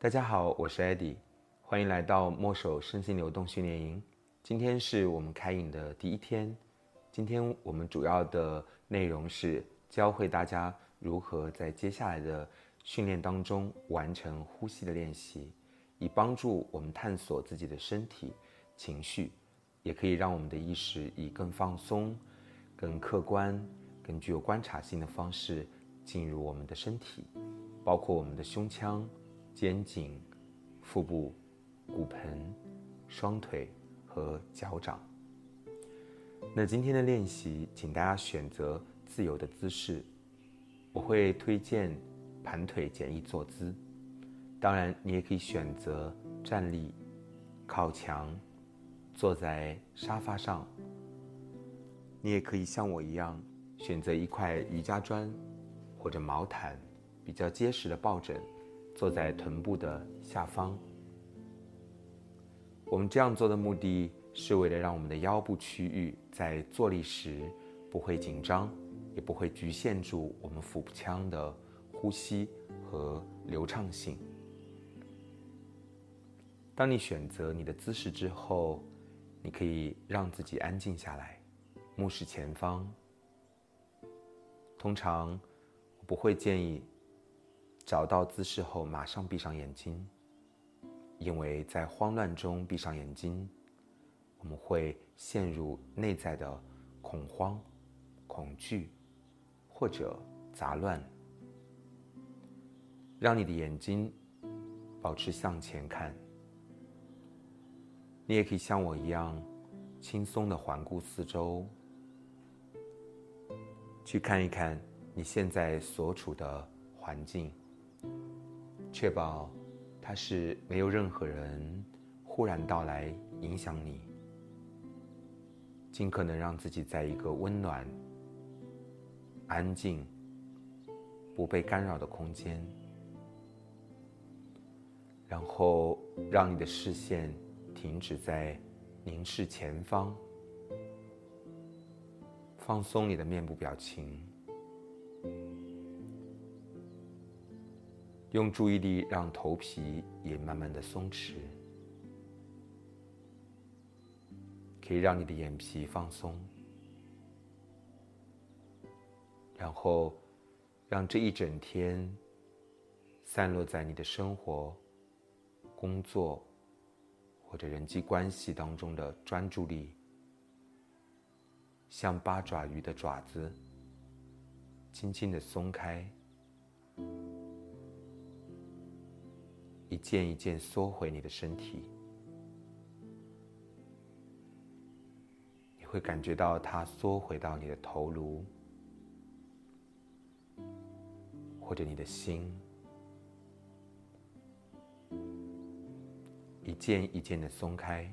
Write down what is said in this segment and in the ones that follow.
大家好，我是 Eddie，欢迎来到墨守身心流动训练营。今天是我们开营的第一天，今天我们主要的内容是教会大家如何在接下来的训练当中完成呼吸的练习，以帮助我们探索自己的身体、情绪，也可以让我们的意识以更放松、更客观、更具有观察性的方式进入我们的身体，包括我们的胸腔。肩颈、腹部、骨盆、双腿和脚掌。那今天的练习，请大家选择自由的姿势。我会推荐盘腿简易坐姿。当然，你也可以选择站立、靠墙、坐在沙发上。你也可以像我一样，选择一块瑜伽砖或者毛毯，比较结实的抱枕。坐在臀部的下方。我们这样做的目的是为了让我们的腰部区域在坐立时不会紧张，也不会局限住我们腹腔的呼吸和流畅性。当你选择你的姿势之后，你可以让自己安静下来，目视前方。通常，我不会建议。找到姿势后，马上闭上眼睛，因为在慌乱中闭上眼睛，我们会陷入内在的恐慌、恐惧或者杂乱。让你的眼睛保持向前看。你也可以像我一样，轻松的环顾四周，去看一看你现在所处的环境。确保它是没有任何人忽然到来影响你，尽可能让自己在一个温暖、安静、不被干扰的空间，然后让你的视线停止在凝视前方，放松你的面部表情。用注意力让头皮也慢慢的松弛，可以让你的眼皮放松，然后让这一整天散落在你的生活、工作或者人际关系当中的专注力，像八爪鱼的爪子，轻轻的松开。一件一件缩回你的身体，你会感觉到它缩回到你的头颅，或者你的心，一件一件的松开，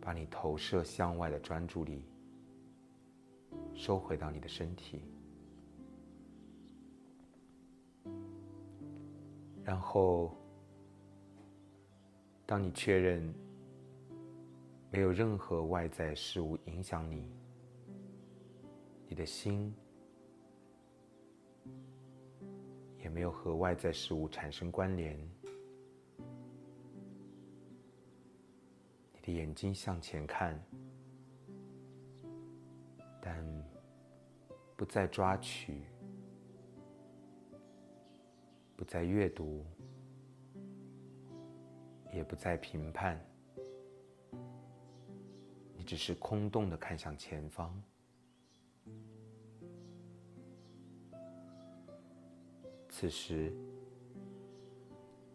把你投射向外的专注力收回到你的身体。然后，当你确认没有任何外在事物影响你，你的心也没有和外在事物产生关联，你的眼睛向前看，但不再抓取。不再阅读，也不再评判，你只是空洞的看向前方。此时，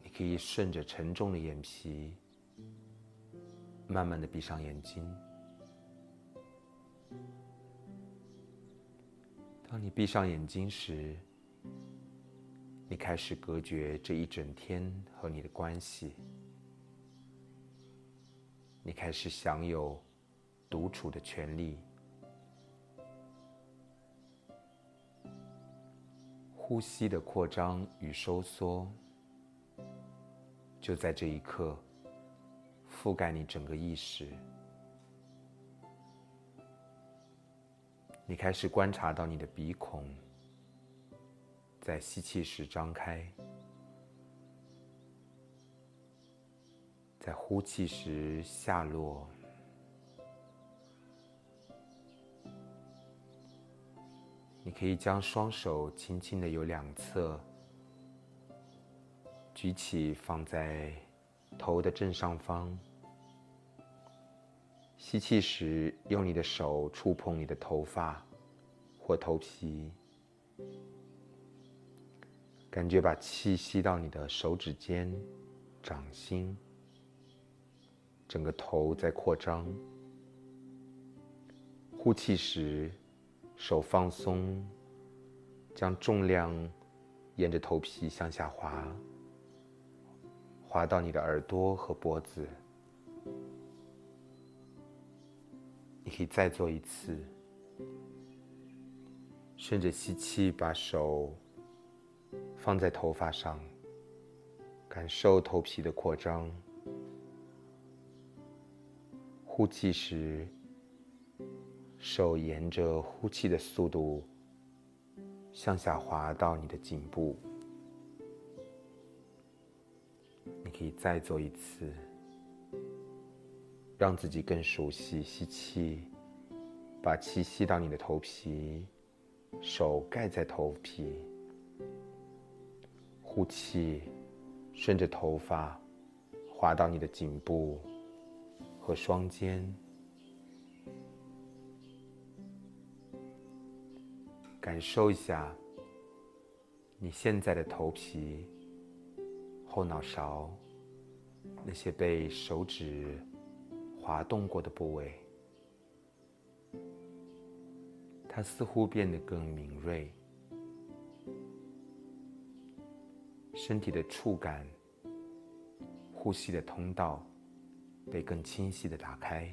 你可以顺着沉重的眼皮，慢慢的闭上眼睛。当你闭上眼睛时，你开始隔绝这一整天和你的关系，你开始享有独处的权利，呼吸的扩张与收缩，就在这一刻覆盖你整个意识。你开始观察到你的鼻孔。在吸气时张开。在呼气时下落。你可以将双手轻轻的由两侧举起放在头的正上方。吸气时用你的手触碰你的头发或头皮。感觉把气吸到你的手指尖、掌心，整个头在扩张。呼气时，手放松，将重量沿着头皮向下滑，滑到你的耳朵和脖子。你可以再做一次，顺着吸气，把手放在头发上，感受头皮的扩张。呼气时，手沿着呼气的速度向下滑到你的颈部。你可以再做一次。让自己更熟悉吸气，把气吸到你的头皮，手盖在头皮。呼气，顺着头发滑到你的颈部和双肩，感受一下你现在的头皮、后脑勺那些被手指。滑动过的部位，它似乎变得更敏锐，身体的触感、呼吸的通道被更清晰的打开。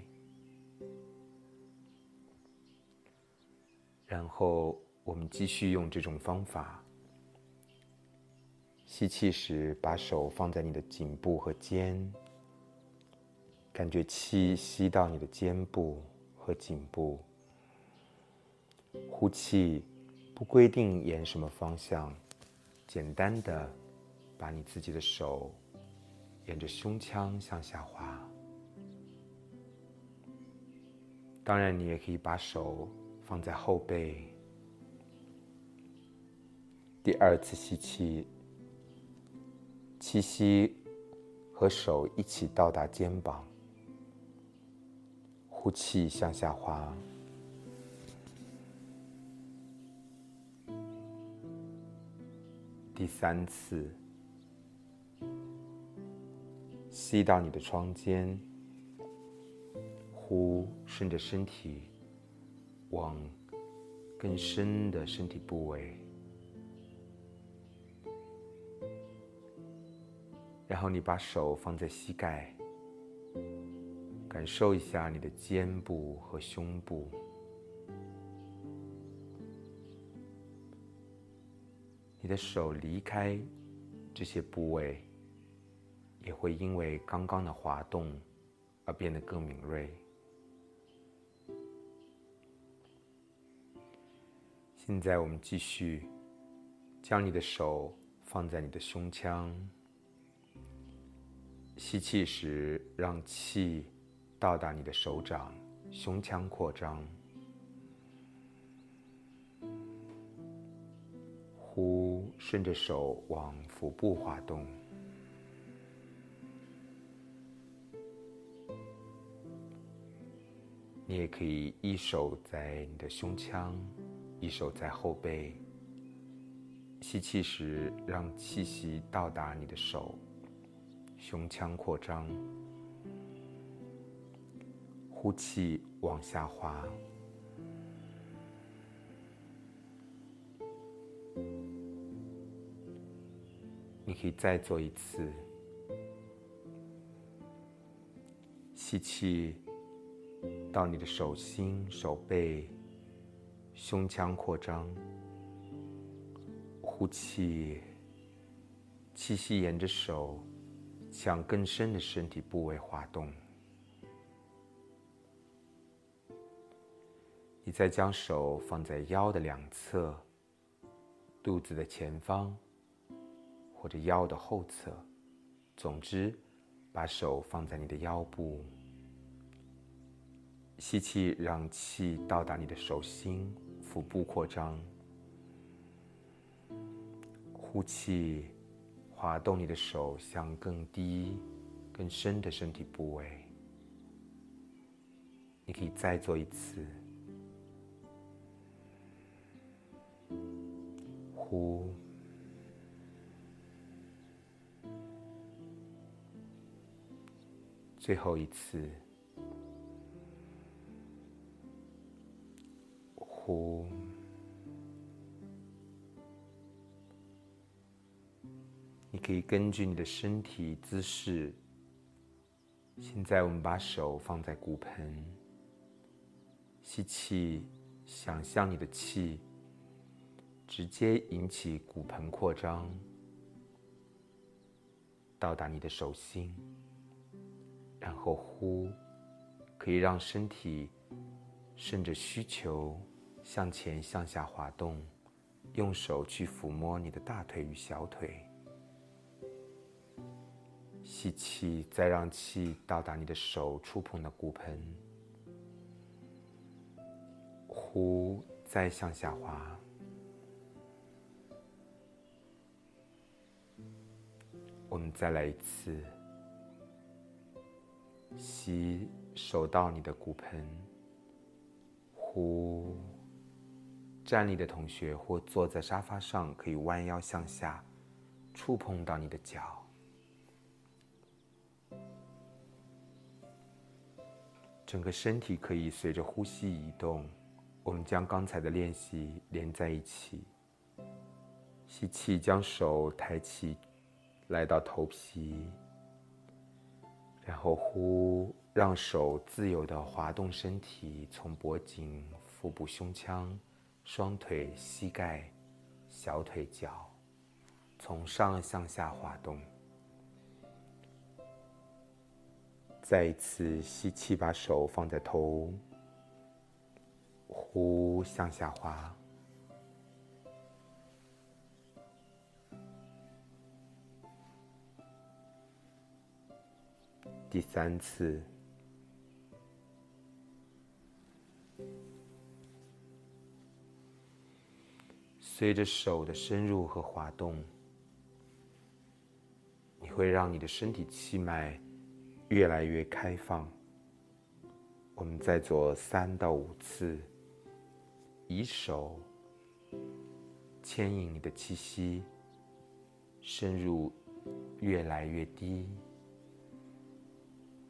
然后我们继续用这种方法，吸气时把手放在你的颈部和肩。感觉气吸到你的肩部和颈部，呼气不规定沿什么方向，简单的把你自己的手沿着胸腔向下滑。当然，你也可以把手放在后背。第二次吸气，气息和手一起到达肩膀。呼气，向下滑。第三次，吸到你的窗间，呼，顺着身体往更深的身体部位，然后你把手放在膝盖。感受一下你的肩部和胸部，你的手离开这些部位，也会因为刚刚的滑动而变得更敏锐。现在我们继续将你的手放在你的胸腔，吸气时让气。到达你的手掌，胸腔扩张，呼，顺着手往腹部滑动。你也可以一手在你的胸腔，一手在后背。吸气时，让气息到达你的手，胸腔扩张。呼气，往下滑。你可以再做一次。吸气，到你的手心、手背，胸腔扩张。呼气，气息沿着手向更深的身体部位滑动。你再将手放在腰的两侧、肚子的前方，或者腰的后侧，总之，把手放在你的腰部，吸气，让气到达你的手心，腹部扩张；呼气，滑动你的手向更低、更深的身体部位。你可以再做一次，呼。最后一次，呼。你可以根据你的身体姿势。现在我们把手放在骨盆，吸气，想象你的气直接引起骨盆扩张，到达你的手心。然后呼，可以让身体顺着需求向前向下滑动，用手去抚摸你的大腿与小腿。吸气，再让气到达你的手触碰的骨盆。呼，再向下滑。我们再来一次。吸，手到你的骨盆。呼，站立的同学或坐在沙发上，可以弯腰向下，触碰到你的脚。整个身体可以随着呼吸移动。我们将刚才的练习连在一起。吸气，将手抬起，来到头皮。然后呼，让手自由的滑动身体，从脖颈、腹部、胸腔、双腿、膝盖、小腿、脚，从上向下滑动。再一次吸气，把手放在头，呼向下滑。第三次，随着手的深入和滑动，你会让你的身体气脉越来越开放。我们再做三到五次，以手牵引你的气息，深入越来越低。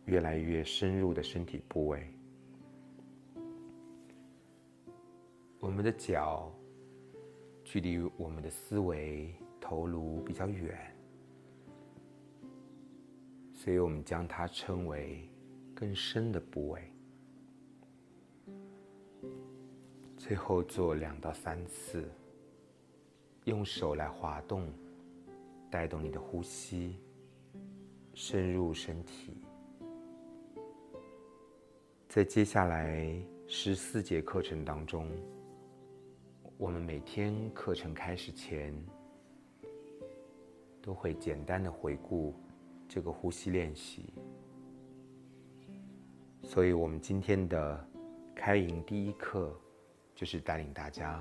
越来越深入的身体部位，我们的脚距离我们的思维头颅比较远，所以我们将它称为更深的部位。最后做两到三次，用手来滑动，带动你的呼吸，深入身体。在接下来十四节课程当中，我们每天课程开始前都会简单的回顾这个呼吸练习。所以，我们今天的开营第一课就是带领大家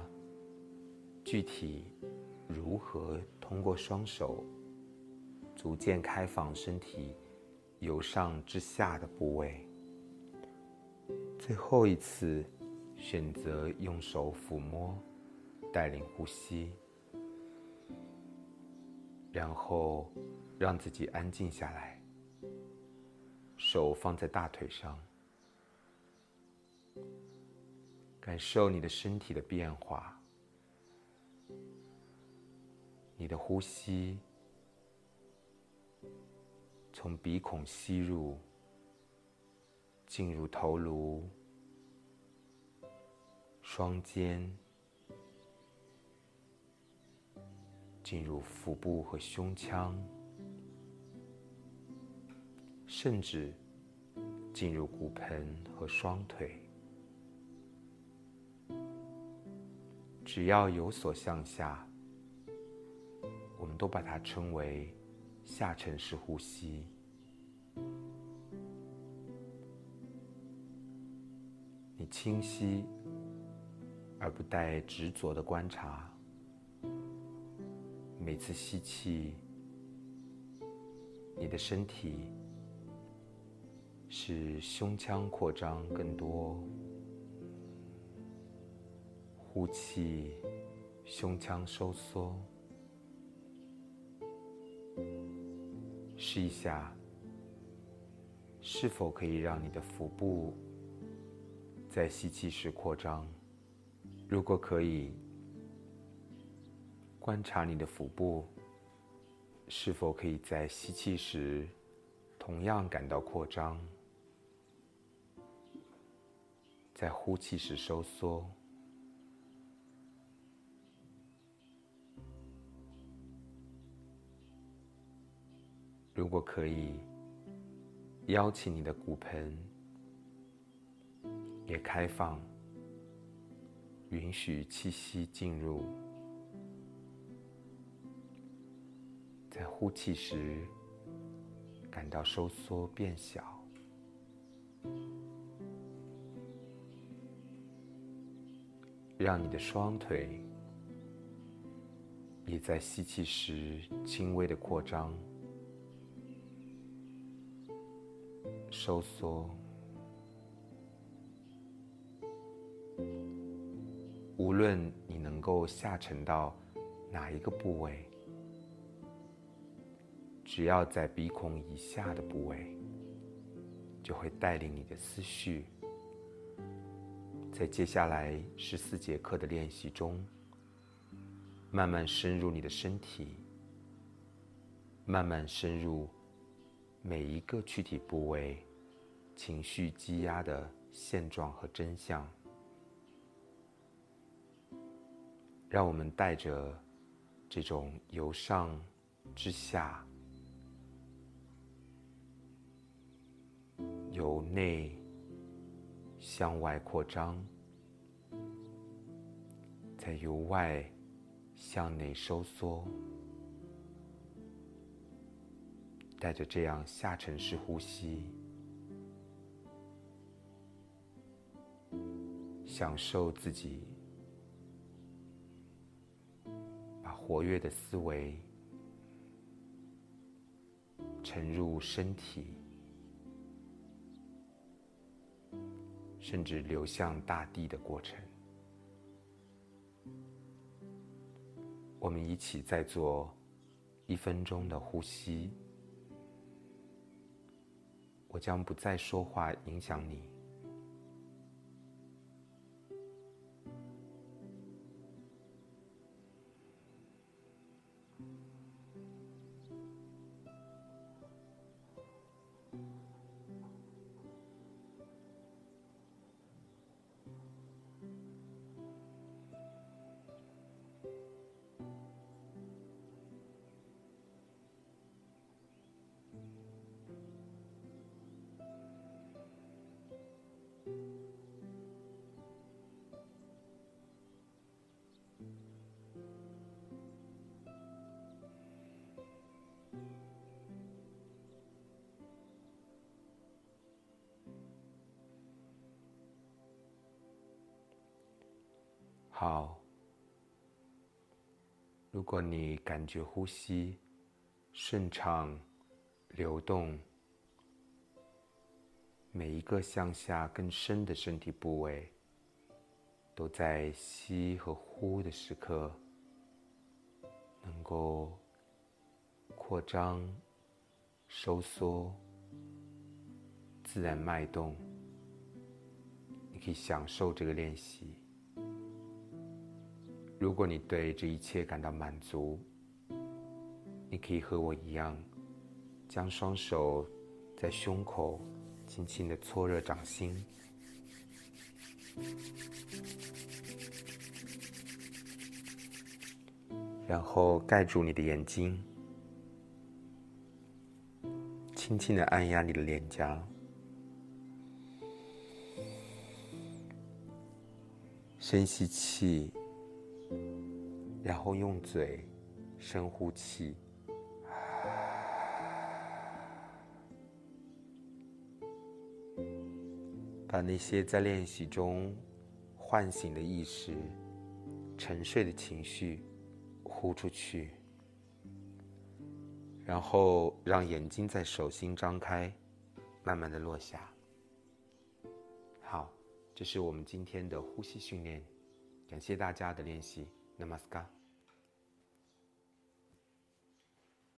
具体如何通过双手逐渐开放身体由上至下的部位。最后一次，选择用手抚摸，带领呼吸，然后让自己安静下来。手放在大腿上，感受你的身体的变化，你的呼吸从鼻孔吸入。进入头颅、双肩，进入腹部和胸腔，甚至进入骨盆和双腿。只要有所向下，我们都把它称为下沉式呼吸。你清晰而不带执着的观察，每次吸气，你的身体是胸腔扩张更多；呼气，胸腔收缩。试一下，是否可以让你的腹部在吸气时扩张？如果可以，观察你的腹部是否可以在吸气时同样感到扩张，在呼气时收缩。如果可以，邀请你的骨盆也开放，允许气息进入，在呼气时感到收缩变小，让你的双腿也在吸气时轻微的扩张。收缩。无论你能够下沉到哪一个部位，只要在鼻孔以下的部位，就会带领你的思绪，在接下来十四节课的练习中，慢慢深入你的身体，慢慢深入每一个躯体部位。情绪积压的现状和真相，让我们带着这种由上至下、由内向外扩张，再由外向内收缩，带着这样下沉式呼吸。享受自己，把活跃的思维沉入身体，甚至流向大地的过程。我们一起再做一分钟的呼吸。我将不再说话，影响你。好，如果你感觉呼吸顺畅、流动，每一个向下更深的身体部位都在吸和呼的时刻能够扩张、收缩、自然脉动，你可以享受这个练习。如果你对这一切感到满足，你可以和我一样，将双手在胸口轻轻的搓热掌心，然后盖住你的眼睛，轻轻的按压你的脸颊，深吸气。然后用嘴深呼气，把那些在练习中唤醒的意识、沉睡的情绪呼出去，然后让眼睛在手心张开，慢慢的落下。好，这是我们今天的呼吸训练，感谢大家的练习。ナますか。